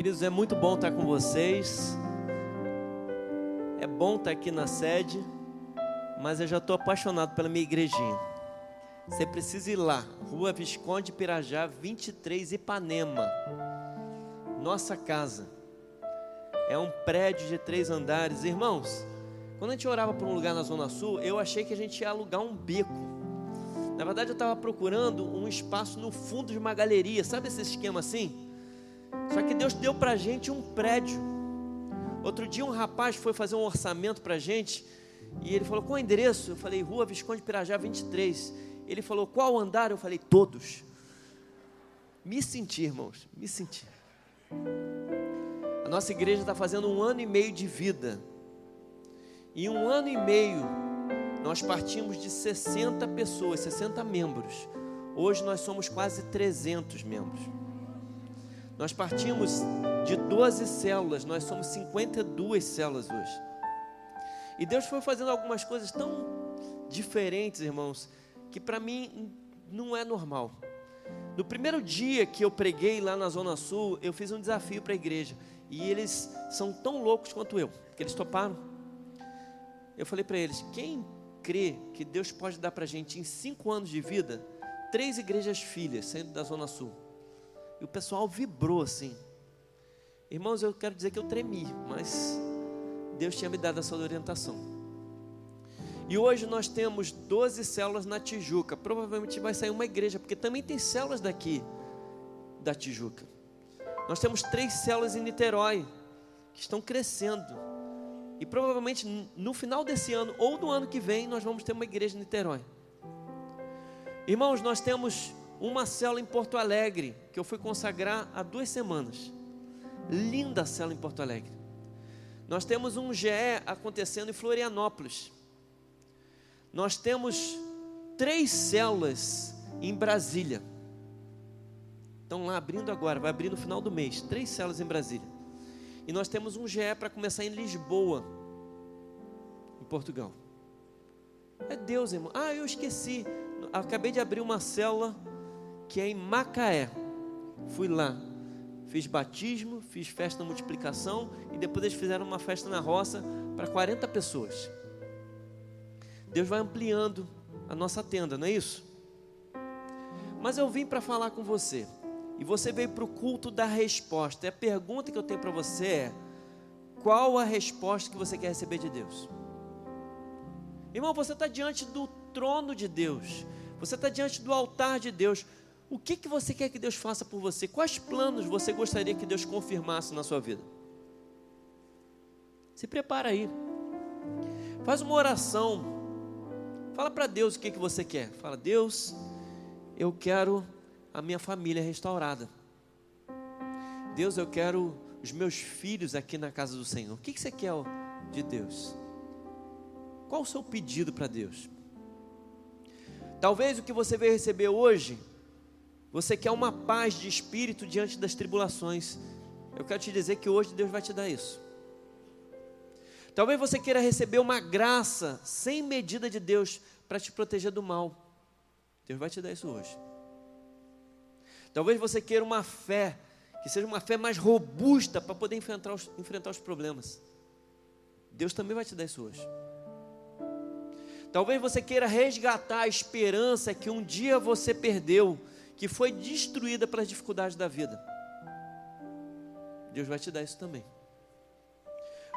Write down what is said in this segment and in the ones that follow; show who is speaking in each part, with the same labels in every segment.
Speaker 1: Queridos, é muito bom estar com vocês. É bom estar aqui na sede, mas eu já estou apaixonado pela minha igrejinha. Você precisa ir lá, Rua Visconde Pirajá, 23, Ipanema. Nossa casa. É um prédio de três andares. Irmãos, quando a gente orava para um lugar na Zona Sul, eu achei que a gente ia alugar um beco. Na verdade, eu estava procurando um espaço no fundo de uma galeria. Sabe esse esquema assim? Só que Deus deu para a gente um prédio. Outro dia um rapaz foi fazer um orçamento para a gente e ele falou, qual o endereço? Eu falei, Rua Visconde Pirajá 23. Ele falou, qual andar? Eu falei, todos. Me senti, irmãos, me senti. A nossa igreja está fazendo um ano e meio de vida. Em um ano e meio, nós partimos de 60 pessoas, 60 membros. Hoje nós somos quase 300 membros. Nós partimos de 12 células, nós somos 52 células hoje. E Deus foi fazendo algumas coisas tão diferentes, irmãos, que para mim não é normal. No primeiro dia que eu preguei lá na Zona Sul, eu fiz um desafio para a igreja. E eles são tão loucos quanto eu, que eles toparam. Eu falei para eles: quem crê que Deus pode dar para a gente em cinco anos de vida, três igrejas filhas saindo da Zona Sul? E o pessoal vibrou assim. Irmãos, eu quero dizer que eu tremi, mas Deus tinha me dado essa orientação. E hoje nós temos 12 células na Tijuca. Provavelmente vai sair uma igreja, porque também tem células daqui da Tijuca. Nós temos três células em Niterói, que estão crescendo. E provavelmente no final desse ano ou do ano que vem, nós vamos ter uma igreja em Niterói. Irmãos, nós temos uma célula em Porto Alegre, que eu fui consagrar há duas semanas. Linda célula em Porto Alegre. Nós temos um GE acontecendo em Florianópolis. Nós temos três células em Brasília. Estão lá abrindo agora, vai abrir no final do mês. Três células em Brasília. E nós temos um GE para começar em Lisboa, em Portugal. É Deus, irmão. Ah, eu esqueci. Acabei de abrir uma célula que é em Macaé. Fui lá, fiz batismo, fiz festa da multiplicação e depois eles fizeram uma festa na roça para 40 pessoas. Deus vai ampliando a nossa tenda, não é isso? Mas eu vim para falar com você. E você veio para o culto da resposta. E a pergunta que eu tenho para você é: qual a resposta que você quer receber de Deus? Irmão, você está diante do trono de Deus. Você está diante do altar de Deus. O que, que você quer que Deus faça por você? Quais planos você gostaria que Deus confirmasse na sua vida? Se prepara aí. Faz uma oração. Fala para Deus o que, que você quer. Fala, Deus, eu quero a minha família restaurada. Deus, eu quero os meus filhos aqui na casa do Senhor. O que, que você quer de Deus? Qual o seu pedido para Deus? Talvez o que você veio receber hoje você quer uma paz de espírito diante das tribulações. Eu quero te dizer que hoje Deus vai te dar isso. Talvez você queira receber uma graça sem medida de Deus para te proteger do mal. Deus vai te dar isso hoje. Talvez você queira uma fé que seja uma fé mais robusta para poder enfrentar os, enfrentar os problemas. Deus também vai te dar isso hoje. Talvez você queira resgatar a esperança que um dia você perdeu que foi destruída pelas dificuldades da vida. Deus vai te dar isso também.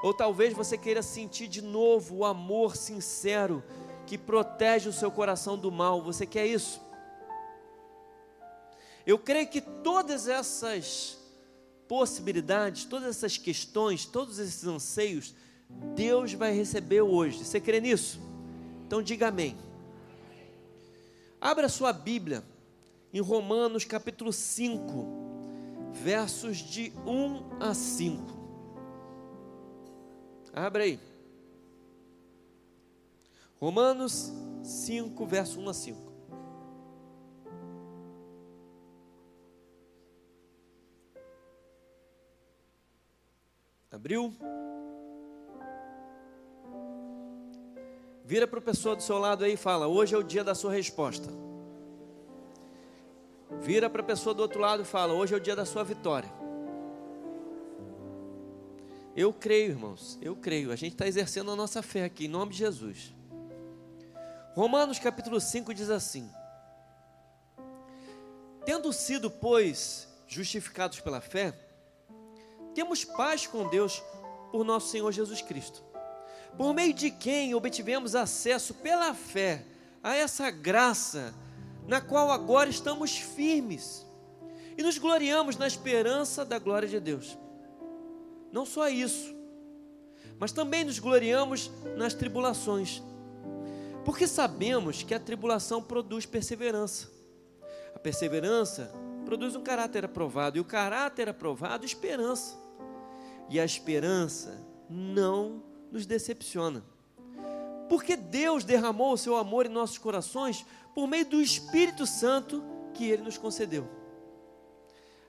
Speaker 1: Ou talvez você queira sentir de novo o amor sincero que protege o seu coração do mal. Você quer isso? Eu creio que todas essas possibilidades, todas essas questões, todos esses anseios, Deus vai receber hoje. Você crê nisso? Então diga amém. Abra sua Bíblia em Romanos capítulo 5, versos de 1 a 5. Abre aí. Romanos 5, verso 1 a 5. Abriu? Vira para a pessoa do seu lado aí e fala: Hoje é o dia da sua resposta. Vira para a pessoa do outro lado e fala: Hoje é o dia da sua vitória. Eu creio, irmãos, eu creio. A gente está exercendo a nossa fé aqui, em nome de Jesus. Romanos capítulo 5 diz assim: Tendo sido, pois, justificados pela fé, temos paz com Deus por nosso Senhor Jesus Cristo, por meio de quem obtivemos acesso pela fé a essa graça, na qual agora estamos firmes e nos gloriamos na esperança da glória de Deus. Não só isso, mas também nos gloriamos nas tribulações, porque sabemos que a tribulação produz perseverança. A perseverança produz um caráter aprovado, e o caráter aprovado, esperança. E a esperança não nos decepciona. Porque Deus derramou o seu amor em nossos corações por meio do Espírito Santo que ele nos concedeu.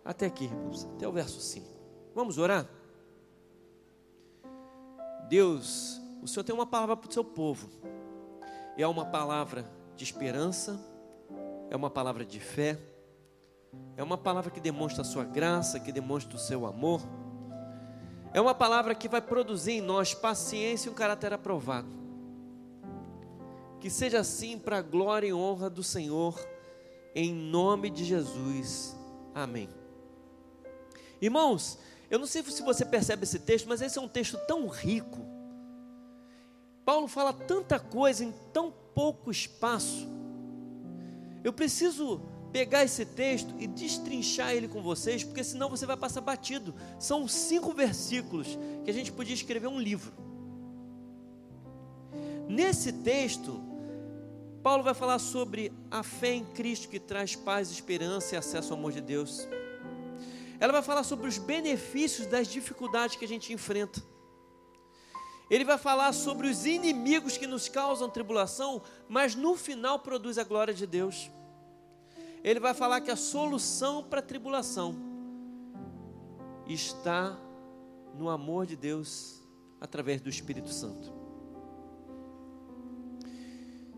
Speaker 1: Até aqui, irmãos, até o verso 5. Vamos orar? Deus, o Senhor tem uma palavra para o seu povo. É uma palavra de esperança, é uma palavra de fé, é uma palavra que demonstra a sua graça, que demonstra o seu amor. É uma palavra que vai produzir em nós paciência e um caráter aprovado. Que seja assim para a glória e honra do Senhor, em nome de Jesus. Amém. Irmãos, eu não sei se você percebe esse texto, mas esse é um texto tão rico. Paulo fala tanta coisa em tão pouco espaço. Eu preciso pegar esse texto e destrinchar ele com vocês, porque senão você vai passar batido. São cinco versículos que a gente podia escrever um livro. Nesse texto, Paulo vai falar sobre a fé em Cristo que traz paz, esperança e acesso ao amor de Deus. Ela vai falar sobre os benefícios das dificuldades que a gente enfrenta. Ele vai falar sobre os inimigos que nos causam tribulação, mas no final produz a glória de Deus. Ele vai falar que a solução para a tribulação está no amor de Deus através do Espírito Santo.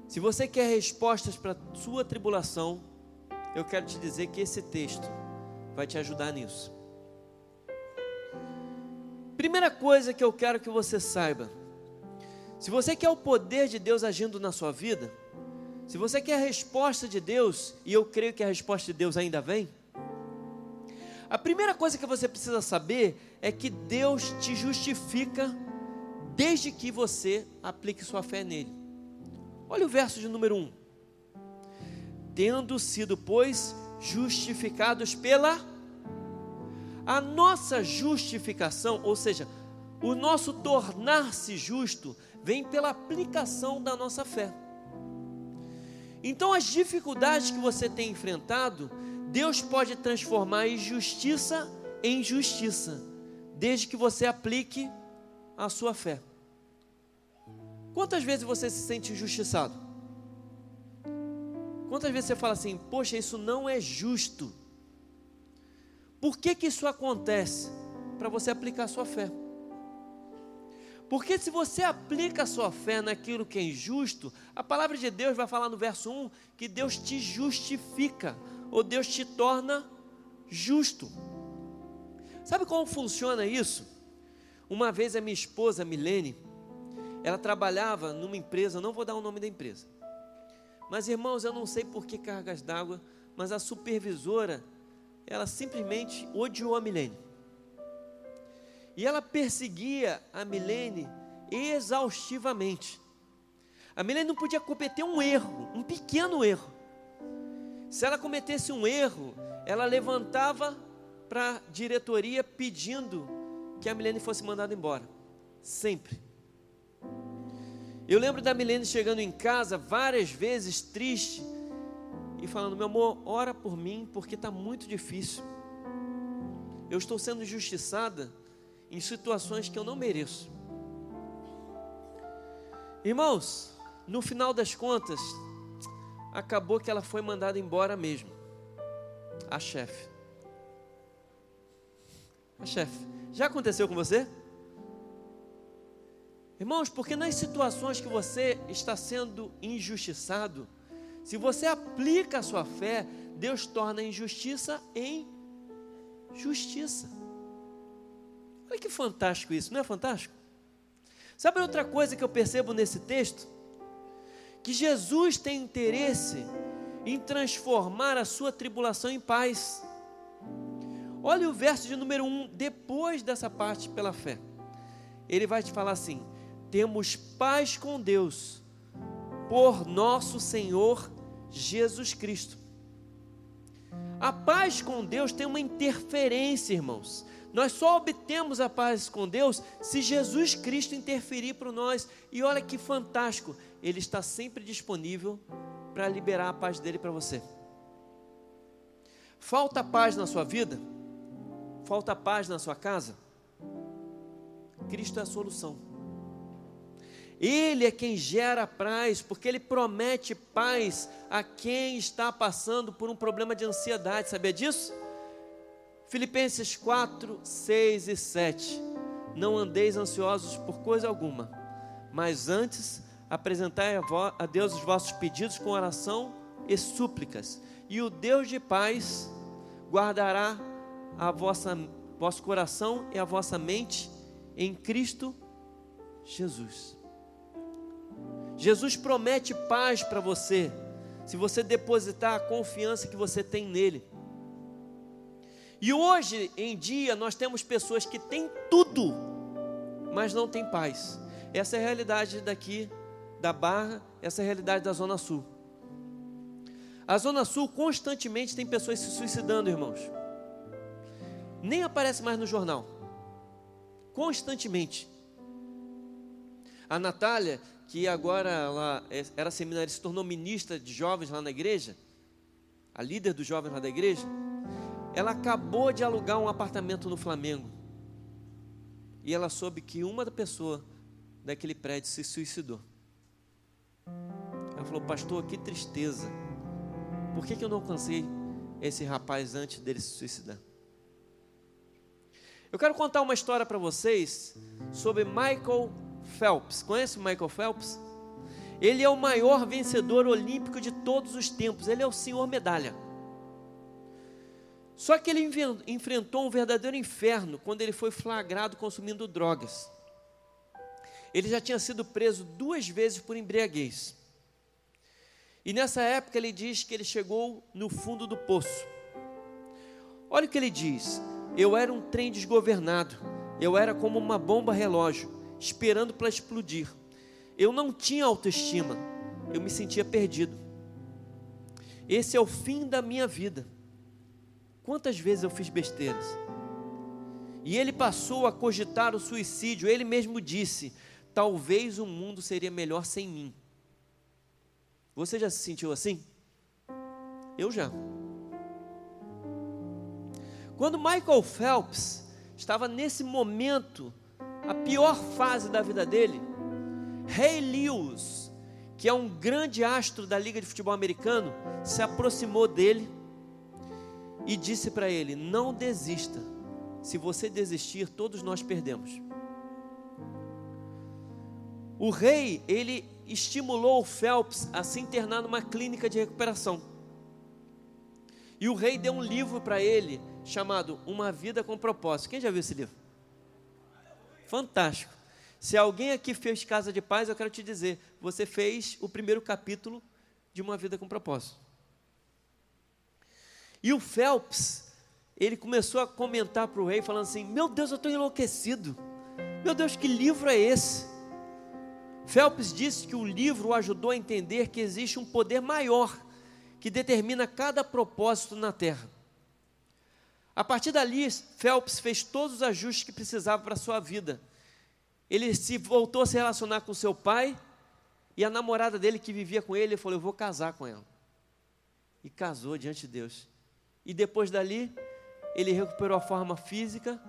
Speaker 1: Se você quer respostas para a sua tribulação, eu quero te dizer que esse texto vai te ajudar nisso. Primeira coisa que eu quero que você saiba: se você quer o poder de Deus agindo na sua vida, se você quer a resposta de Deus, e eu creio que a resposta de Deus ainda vem, a primeira coisa que você precisa saber é que Deus te justifica desde que você aplique sua fé nele. Olha o verso de número 1. Tendo sido, pois, justificados pela a nossa justificação, ou seja, o nosso tornar-se justo vem pela aplicação da nossa fé. Então, as dificuldades que você tem enfrentado, Deus pode transformar em justiça em justiça, desde que você aplique a sua fé. Quantas vezes você se sente injustiçado? Quantas vezes você fala assim, poxa, isso não é justo? Por que, que isso acontece? Para você aplicar a sua fé. Porque se você aplica a sua fé naquilo que é injusto, a palavra de Deus vai falar no verso 1 que Deus te justifica, ou Deus te torna justo. Sabe como funciona isso? Uma vez a minha esposa, Milene, ela trabalhava numa empresa, não vou dar o nome da empresa. Mas irmãos, eu não sei por que cargas d'água, mas a supervisora, ela simplesmente odiou a Milene. E ela perseguia a Milene exaustivamente. A Milene não podia cometer um erro, um pequeno erro. Se ela cometesse um erro, ela levantava para a diretoria pedindo que a Milene fosse mandada embora. Sempre. Eu lembro da Milene chegando em casa várias vezes triste e falando: Meu amor, ora por mim porque está muito difícil. Eu estou sendo injustiçada em situações que eu não mereço. Irmãos, no final das contas, acabou que ela foi mandada embora mesmo. A chefe. A chefe. Já aconteceu com você? Irmãos, porque nas situações que você está sendo injustiçado, se você aplica a sua fé, Deus torna a injustiça em justiça. Olha que fantástico isso, não é fantástico? Sabe outra coisa que eu percebo nesse texto? Que Jesus tem interesse em transformar a sua tribulação em paz. Olha o verso de número 1, depois dessa parte pela fé. Ele vai te falar assim: temos paz com Deus por nosso Senhor Jesus Cristo. A paz com Deus tem uma interferência, irmãos. Nós só obtemos a paz com Deus se Jesus Cristo interferir para nós. E olha que fantástico, Ele está sempre disponível para liberar a paz dele para você. Falta paz na sua vida? Falta paz na sua casa? Cristo é a solução. Ele é quem gera paz, porque ele promete paz a quem está passando por um problema de ansiedade. Sabia disso? Filipenses 4, 6 e 7. Não andeis ansiosos por coisa alguma, mas antes apresentai a Deus os vossos pedidos com oração e súplicas, e o Deus de paz guardará a vossa vosso coração e a vossa mente em Cristo Jesus. Jesus promete paz para você, se você depositar a confiança que você tem nele. E hoje em dia nós temos pessoas que têm tudo, mas não têm paz. Essa é a realidade daqui da Barra, essa é a realidade da Zona Sul. A Zona Sul constantemente tem pessoas se suicidando, irmãos. Nem aparece mais no jornal. Constantemente. A Natália, que agora ela é, era seminarista, se tornou ministra de jovens lá na igreja, a líder dos jovens lá da igreja, ela acabou de alugar um apartamento no Flamengo. E ela soube que uma pessoa daquele prédio se suicidou. Ela falou, pastor, que tristeza. Por que, que eu não alcancei esse rapaz antes dele se suicidar? Eu quero contar uma história para vocês sobre Michael Phelps. Conhece o Michael Phelps? Ele é o maior vencedor olímpico de todos os tempos. Ele é o senhor medalha. Só que ele enfrentou um verdadeiro inferno quando ele foi flagrado consumindo drogas. Ele já tinha sido preso duas vezes por embriaguez. E nessa época ele diz que ele chegou no fundo do poço. Olha o que ele diz: Eu era um trem desgovernado, eu era como uma bomba relógio esperando para explodir. Eu não tinha autoestima, eu me sentia perdido. Esse é o fim da minha vida. Quantas vezes eu fiz besteiras? E ele passou a cogitar o suicídio. Ele mesmo disse: Talvez o mundo seria melhor sem mim. Você já se sentiu assim? Eu já. Quando Michael Phelps estava nesse momento a pior fase da vida dele, Ray Lewis, que é um grande astro da Liga de Futebol Americano, se aproximou dele e disse para ele: Não desista. Se você desistir, todos nós perdemos. O rei, ele estimulou o Phelps a se internar numa clínica de recuperação. E o rei deu um livro para ele chamado Uma Vida com Propósito. Quem já viu esse livro? Fantástico. Se alguém aqui fez Casa de Paz, eu quero te dizer, você fez o primeiro capítulo de Uma Vida com Propósito. E o Phelps, ele começou a comentar para o rei, falando assim: Meu Deus, eu estou enlouquecido. Meu Deus, que livro é esse? Phelps disse que o livro o ajudou a entender que existe um poder maior que determina cada propósito na terra. A partir dali, Phelps fez todos os ajustes que precisava para a sua vida. Ele se voltou a se relacionar com seu pai e a namorada dele que vivia com ele, ele falou: Eu vou casar com ela. E casou diante de Deus. E depois dali, ele recuperou a forma física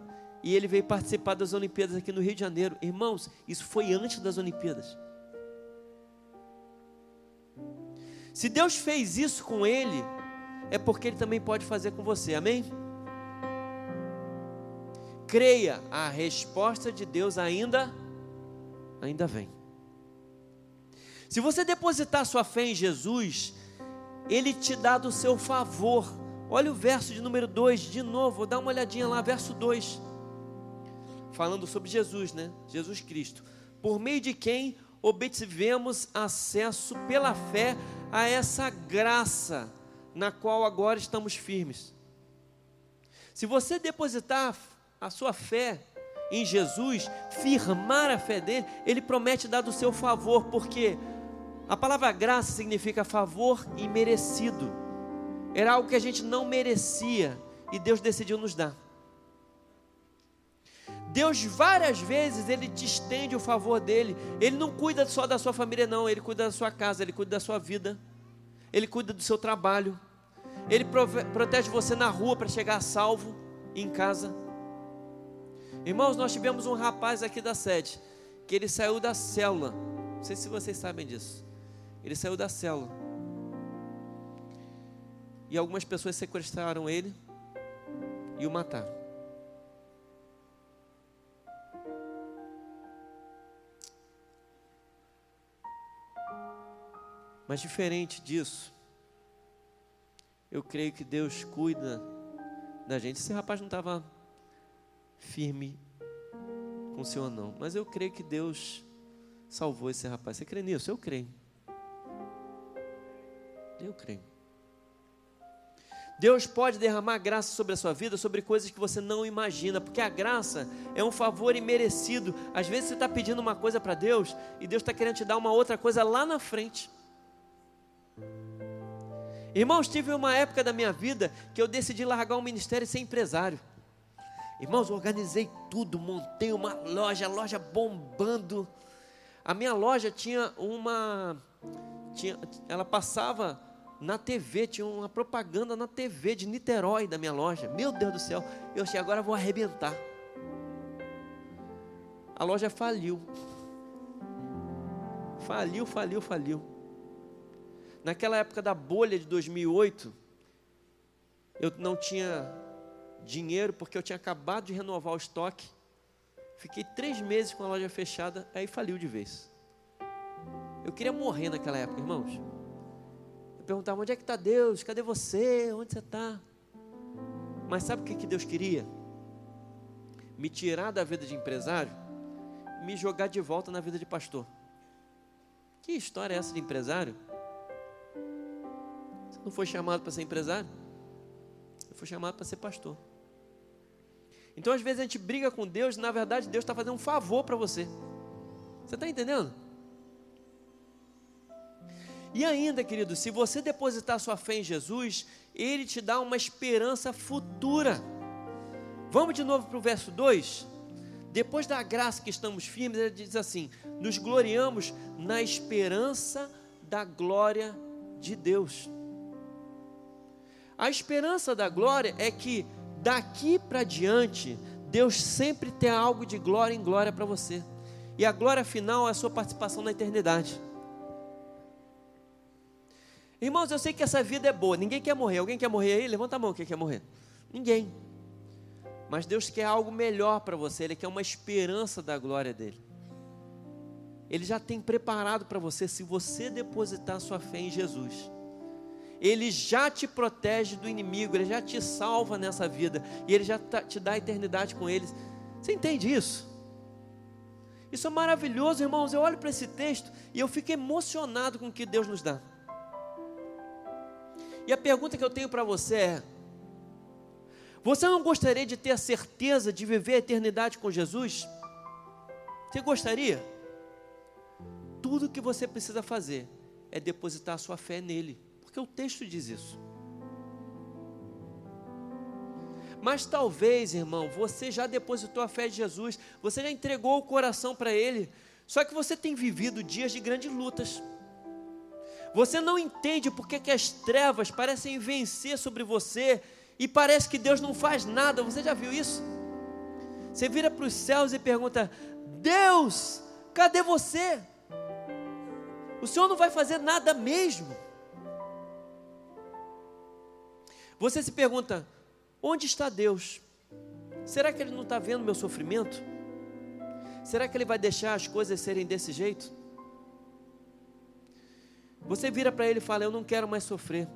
Speaker 1: e ele veio participar das Olimpíadas aqui no Rio de Janeiro. Irmãos, isso foi antes das Olimpíadas. Se Deus fez isso com ele, é porque ele também pode fazer com você, amém? Creia, a resposta de Deus ainda ainda vem. Se você depositar sua fé em Jesus, ele te dá do seu favor. Olha o verso de número 2, de novo, dá uma olhadinha lá, verso 2. falando sobre Jesus, né? Jesus Cristo, por meio de quem obtivemos acesso pela fé a essa graça na qual agora estamos firmes. Se você depositar a sua fé em Jesus, firmar a fé dele, ele promete dar do seu favor, porque a palavra graça significa favor imerecido. Era algo que a gente não merecia e Deus decidiu nos dar. Deus várias vezes ele te estende o favor dele. Ele não cuida só da sua família não, ele cuida da sua casa, ele cuida da sua vida. Ele cuida do seu trabalho. Ele protege você na rua para chegar salvo em casa. Irmãos, nós tivemos um rapaz aqui da sede que ele saiu da célula. Não sei se vocês sabem disso. Ele saiu da célula. E algumas pessoas sequestraram ele e o mataram. Mas diferente disso, eu creio que Deus cuida da gente. Esse rapaz não estava firme com o Senhor, não. Mas eu creio que Deus salvou esse rapaz. Você crê nisso? Eu creio. Eu creio. Deus pode derramar graça sobre a sua vida, sobre coisas que você não imagina, porque a graça é um favor imerecido. Às vezes você está pedindo uma coisa para Deus e Deus está querendo te dar uma outra coisa lá na frente. Irmãos, tive uma época da minha vida que eu decidi largar o ministério e ser empresário. Irmãos, organizei tudo, montei uma loja, loja bombando. A minha loja tinha uma. Tinha, ela passava na TV, tinha uma propaganda na TV de Niterói da minha loja. Meu Deus do céu, eu achei, agora vou arrebentar. A loja faliu. Faliu, faliu, faliu. Naquela época da bolha de 2008, eu não tinha dinheiro porque eu tinha acabado de renovar o estoque. Fiquei três meses com a loja fechada, aí faliu de vez. Eu queria morrer naquela época, irmãos. Eu perguntava: onde é que está Deus? Cadê você? Onde você está? Mas sabe o que, que Deus queria? Me tirar da vida de empresário, me jogar de volta na vida de pastor. Que história é essa de empresário? não foi chamado para ser empresário, foi chamado para ser pastor. Então, às vezes, a gente briga com Deus, e na verdade, Deus está fazendo um favor para você. Você está entendendo? E ainda, querido, se você depositar sua fé em Jesus, Ele te dá uma esperança futura. Vamos de novo para o verso 2. Depois da graça que estamos firmes, ele diz assim: nos gloriamos na esperança da glória de Deus. A esperança da glória é que daqui para diante, Deus sempre tem algo de glória em glória para você. E a glória final é a sua participação na eternidade. Irmãos, eu sei que essa vida é boa. Ninguém quer morrer. Alguém quer morrer aí? Levanta a mão quem quer morrer. Ninguém. Mas Deus quer algo melhor para você. Ele quer uma esperança da glória dele. Ele já tem preparado para você se você depositar sua fé em Jesus. Ele já te protege do inimigo, Ele já te salva nessa vida, e Ele já tá, te dá a eternidade com eles. Você entende isso? Isso é maravilhoso, irmãos. Eu olho para esse texto e eu fico emocionado com o que Deus nos dá. E a pergunta que eu tenho para você é: você não gostaria de ter a certeza de viver a eternidade com Jesus? Você gostaria? Tudo que você precisa fazer é depositar a sua fé nele. Porque o texto diz isso. Mas talvez, irmão, você já depositou a fé de Jesus, você já entregou o coração para Ele, só que você tem vivido dias de grandes lutas. Você não entende porque que as trevas parecem vencer sobre você e parece que Deus não faz nada. Você já viu isso? Você vira para os céus e pergunta: Deus, cadê você? O Senhor não vai fazer nada mesmo. Você se pergunta: onde está Deus? Será que Ele não está vendo meu sofrimento? Será que Ele vai deixar as coisas serem desse jeito? Você vira para Ele e fala: Eu não quero mais sofrer.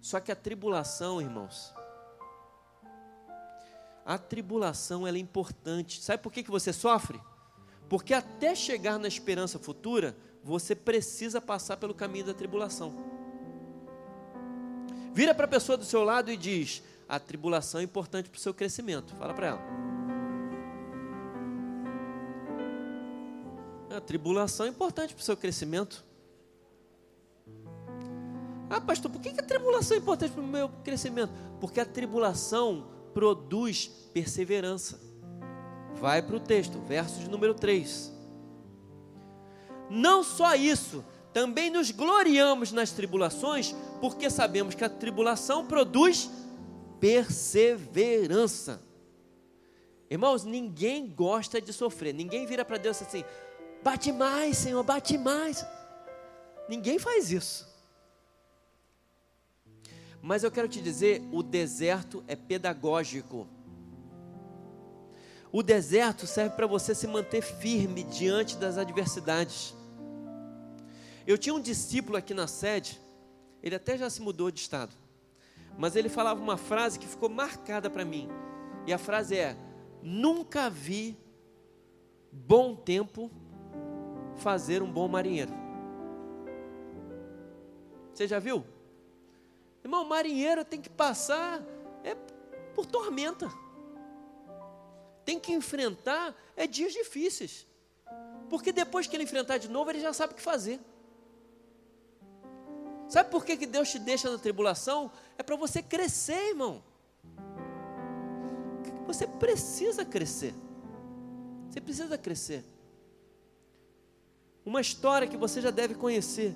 Speaker 1: Só que a tribulação, irmãos, A tribulação ela é importante. Sabe por que, que você sofre? Porque até chegar na esperança futura, você precisa passar pelo caminho da tribulação. Vira para a pessoa do seu lado e diz: a tribulação é importante para o seu crescimento. Fala para ela. A tribulação é importante para o seu crescimento. Ah, pastor, por que a tribulação é importante para o meu crescimento? Porque a tribulação produz perseverança. Vai para o texto, verso de número 3. Não só isso, também nos gloriamos nas tribulações, porque sabemos que a tribulação produz perseverança. Irmãos, ninguém gosta de sofrer, ninguém vira para Deus assim, bate mais, Senhor, bate mais. Ninguém faz isso. Mas eu quero te dizer, o deserto é pedagógico. O deserto serve para você se manter firme diante das adversidades. Eu tinha um discípulo aqui na sede, ele até já se mudou de estado, mas ele falava uma frase que ficou marcada para mim. E a frase é: Nunca vi bom tempo fazer um bom marinheiro. Você já viu? Irmão, marinheiro tem que passar é por tormenta tem que enfrentar é dias difíceis. Porque depois que ele enfrentar de novo, ele já sabe o que fazer. Sabe por que, que Deus te deixa na tribulação? É para você crescer, irmão. Você precisa crescer. Você precisa crescer. Uma história que você já deve conhecer.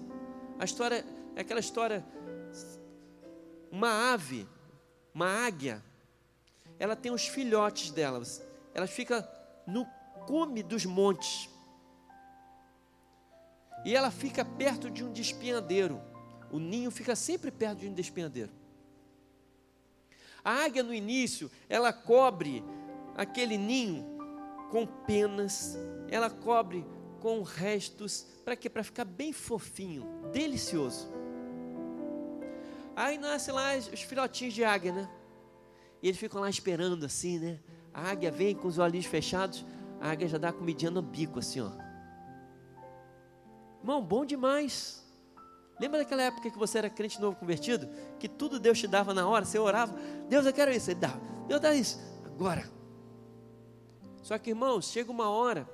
Speaker 1: A história é aquela história. Uma ave, uma águia, ela tem os filhotes delas ela fica no cume dos montes. E ela fica perto de um despenhadeiro. O ninho fica sempre perto de um despenhadeiro. A águia no início, ela cobre aquele ninho com penas, ela cobre com restos, para quê? Para ficar bem fofinho, delicioso. Aí nasce lá os filhotinhos de águia, né? E eles ficam lá esperando assim, né? A águia vem com os olhinhos fechados, a águia já dá a comidinha no bico, assim, ó. Irmão, bom demais. Lembra daquela época que você era crente novo convertido? Que tudo Deus te dava na hora, você orava, Deus, eu quero isso, Ele dá, Deus dá isso, agora. Só que, irmãos, chega uma hora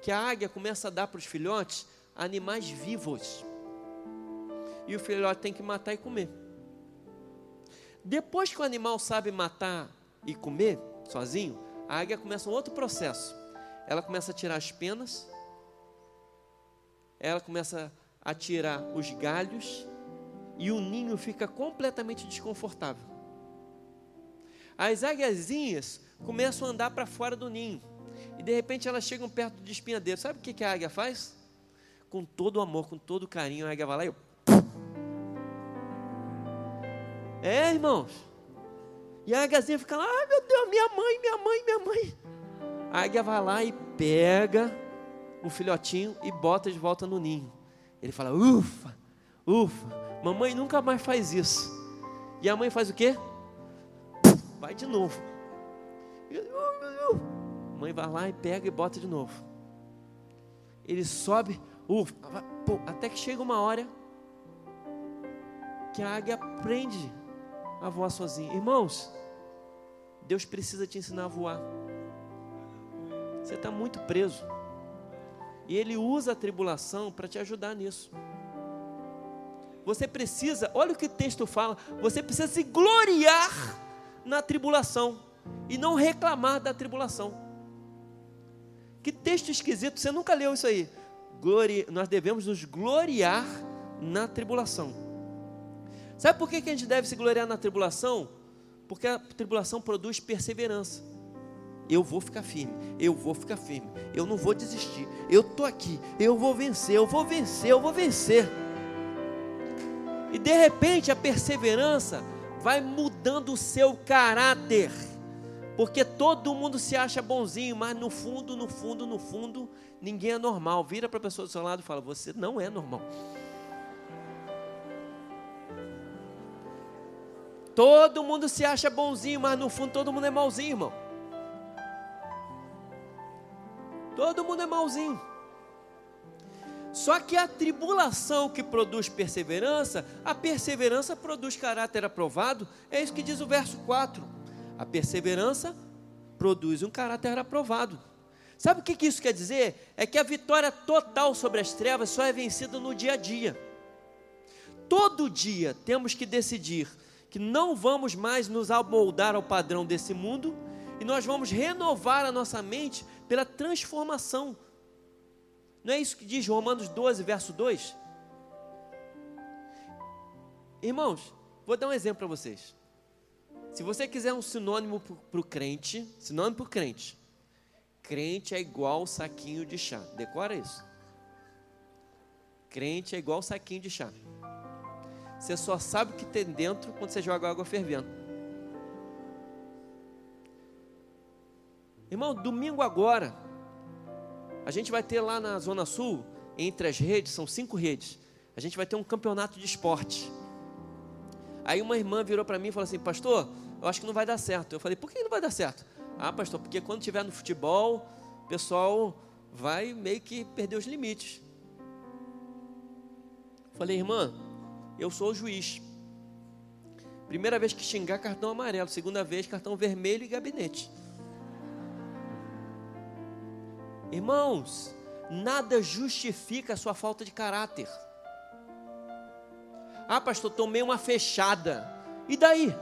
Speaker 1: que a águia começa a dar para os filhotes animais vivos. E o filhote tem que matar e comer. Depois que o animal sabe matar e comer, sozinho, a águia começa um outro processo. Ela começa a tirar as penas, ela começa a tirar os galhos e o ninho fica completamente desconfortável. As águiazinhas começam a andar para fora do ninho e de repente elas chegam perto do espinhadeiro. Sabe o que a águia faz? Com todo o amor, com todo o carinho, a águia vai lá e. É, irmãos. E a águiazinha fica lá, ai meu Deus, minha mãe, minha mãe, minha mãe. A águia vai lá e pega o filhotinho e bota de volta no ninho. Ele fala, ufa, ufa, mamãe nunca mais faz isso. E a mãe faz o quê? Vai de novo. Mãe vai lá e pega e bota de novo. Ele sobe, ufa, até que chega uma hora que a águia aprende a voar sozinha. Irmãos, Deus precisa te ensinar a voar. Você está muito preso. E Ele usa a tribulação para te ajudar nisso. Você precisa, olha o que o texto fala, você precisa se gloriar na tribulação e não reclamar da tribulação. Que texto esquisito, você nunca leu isso aí. Glori, nós devemos nos gloriar na tribulação. Sabe por que a gente deve se gloriar na tribulação? Porque a tribulação produz perseverança. Eu vou ficar firme, eu vou ficar firme, eu não vou desistir, eu estou aqui, eu vou vencer, eu vou vencer, eu vou vencer. E de repente a perseverança vai mudando o seu caráter, porque todo mundo se acha bonzinho, mas no fundo, no fundo, no fundo, ninguém é normal. Vira para a pessoa do seu lado e fala: Você não é normal. Todo mundo se acha bonzinho, mas no fundo todo mundo é malzinho, irmão. Todo mundo é malzinho. Só que a tribulação que produz perseverança, a perseverança produz caráter aprovado. É isso que diz o verso 4. A perseverança produz um caráter aprovado. Sabe o que isso quer dizer? É que a vitória total sobre as trevas só é vencida no dia a dia. Todo dia temos que decidir que não vamos mais nos amoldar ao padrão desse mundo e nós vamos renovar a nossa mente pela transformação. Não é isso que diz Romanos 12, verso 2? Irmãos, vou dar um exemplo para vocês. Se você quiser um sinônimo para o crente, sinônimo para o crente, crente é igual saquinho de chá. Decora isso. Crente é igual saquinho de chá. Você só sabe o que tem dentro quando você joga água fervendo. Irmão, domingo agora, a gente vai ter lá na Zona Sul, entre as redes, são cinco redes, a gente vai ter um campeonato de esporte. Aí uma irmã virou para mim e falou assim: Pastor, eu acho que não vai dar certo. Eu falei: Por que não vai dar certo? Ah, pastor, porque quando tiver no futebol, o pessoal vai meio que perder os limites. Falei, irmã, eu sou o juiz. Primeira vez que xingar, cartão amarelo. Segunda vez, cartão vermelho e gabinete. Irmãos, nada justifica a sua falta de caráter. Ah, pastor, tomei uma fechada. E daí?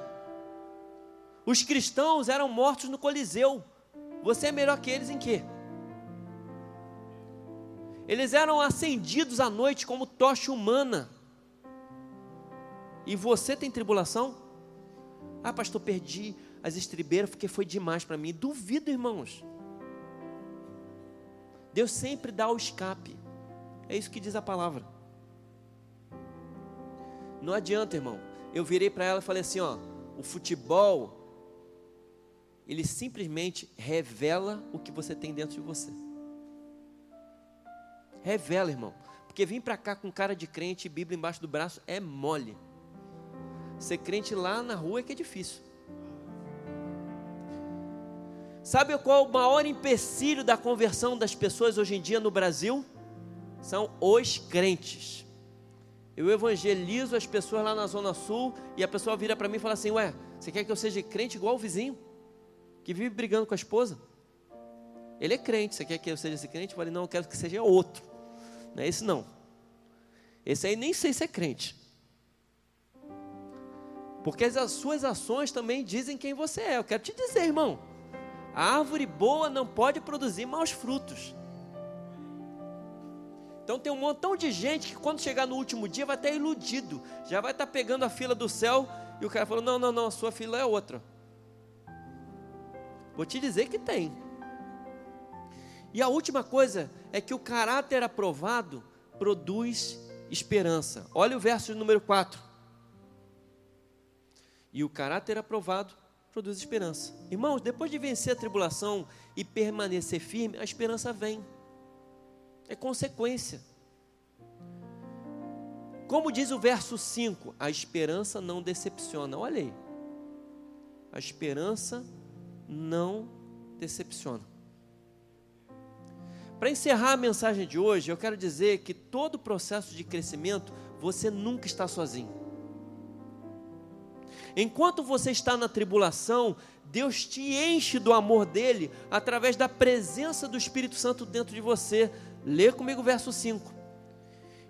Speaker 1: Os cristãos eram mortos no Coliseu. Você é melhor que eles em quê? Eles eram acendidos à noite como tocha humana. E você tem tribulação? Ah, pastor, perdi as estribeiras porque foi demais para mim. Duvido, irmãos. Deus sempre dá o escape. É isso que diz a palavra. Não adianta, irmão. Eu virei para ela e falei assim, ó, o futebol ele simplesmente revela o que você tem dentro de você. Revela, irmão. Porque vir para cá com cara de crente e Bíblia embaixo do braço é mole. Ser crente lá na rua é que é difícil. Sabe qual é o maior empecilho da conversão das pessoas hoje em dia no Brasil? São os crentes. Eu evangelizo as pessoas lá na Zona Sul e a pessoa vira para mim e fala assim: Ué, você quer que eu seja crente igual o vizinho? Que vive brigando com a esposa? Ele é crente, você quer que eu seja esse crente? Eu falei: Não, eu quero que seja outro. Não é esse não. Esse aí nem sei se é crente. Porque as suas ações também dizem quem você é. Eu quero te dizer, irmão. A árvore boa não pode produzir maus frutos. Então tem um montão de gente que quando chegar no último dia vai estar iludido, já vai estar pegando a fila do céu e o cara falou: "Não, não, não, a sua fila é outra". Vou te dizer que tem. E a última coisa é que o caráter aprovado produz esperança. Olha o verso número 4. E o caráter aprovado produz esperança. Irmãos, depois de vencer a tribulação e permanecer firme, a esperança vem. É consequência. Como diz o verso 5, a esperança não decepciona. Olha aí. A esperança não decepciona. Para encerrar a mensagem de hoje, eu quero dizer que todo processo de crescimento, você nunca está sozinho. Enquanto você está na tribulação, Deus te enche do amor dele através da presença do Espírito Santo dentro de você. Lê comigo o verso 5.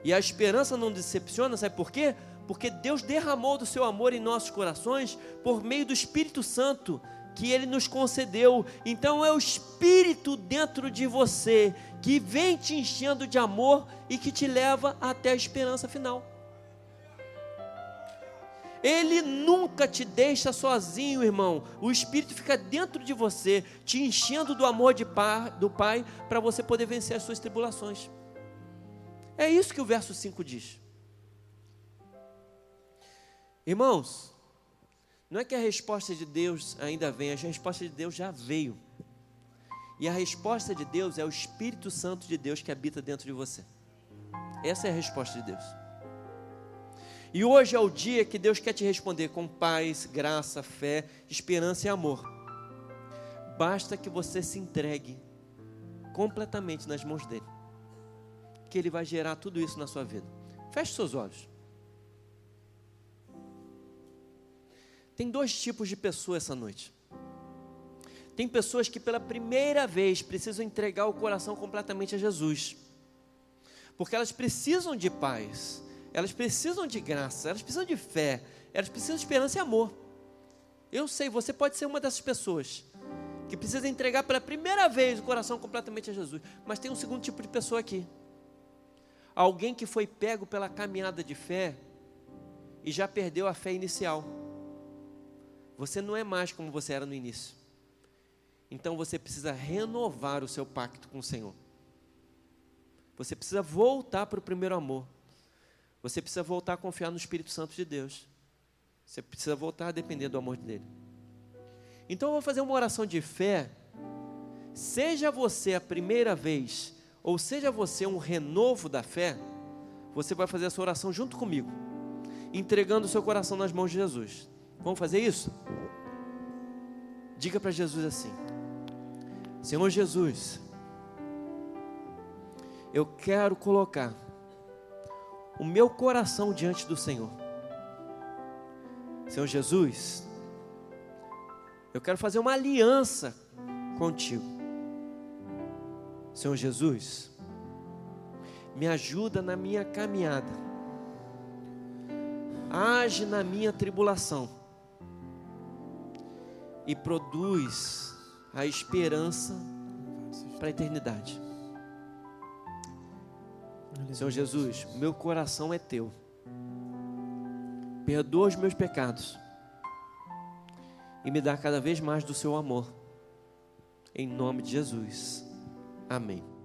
Speaker 1: E a esperança não decepciona, sabe por quê? Porque Deus derramou do seu amor em nossos corações por meio do Espírito Santo que ele nos concedeu. Então é o Espírito dentro de você que vem te enchendo de amor e que te leva até a esperança final. Ele nunca te deixa sozinho, irmão. O Espírito fica dentro de você, te enchendo do amor pai, do Pai, para você poder vencer as suas tribulações. É isso que o verso 5 diz. Irmãos, não é que a resposta de Deus ainda vem, a resposta de Deus já veio. E a resposta de Deus é o Espírito Santo de Deus que habita dentro de você. Essa é a resposta de Deus. E hoje é o dia que Deus quer te responder com paz, graça, fé, esperança e amor. Basta que você se entregue. completamente nas mãos dele. Que ele vai gerar tudo isso na sua vida. Feche seus olhos. Tem dois tipos de pessoas essa noite. Tem pessoas que pela primeira vez precisam entregar o coração completamente a Jesus. Porque elas precisam de paz, elas precisam de graça, elas precisam de fé, elas precisam de esperança e amor. Eu sei, você pode ser uma dessas pessoas que precisa entregar pela primeira vez o coração completamente a Jesus. Mas tem um segundo tipo de pessoa aqui. Alguém que foi pego pela caminhada de fé e já perdeu a fé inicial. Você não é mais como você era no início. Então você precisa renovar o seu pacto com o Senhor. Você precisa voltar para o primeiro amor. Você precisa voltar a confiar no Espírito Santo de Deus. Você precisa voltar a depender do amor dele. Então eu vou fazer uma oração de fé. Seja você a primeira vez, ou seja você um renovo da fé, você vai fazer essa oração junto comigo, entregando o seu coração nas mãos de Jesus. Vamos fazer isso? Diga para Jesus assim: Senhor Jesus, eu quero colocar o meu coração diante do Senhor. Senhor Jesus, eu quero fazer uma aliança contigo. Senhor Jesus, me ajuda na minha caminhada, age na minha tribulação e produz a esperança para a eternidade. Senhor Jesus, meu coração é teu. Perdoa os meus pecados e me dá cada vez mais do seu amor. Em nome de Jesus. Amém.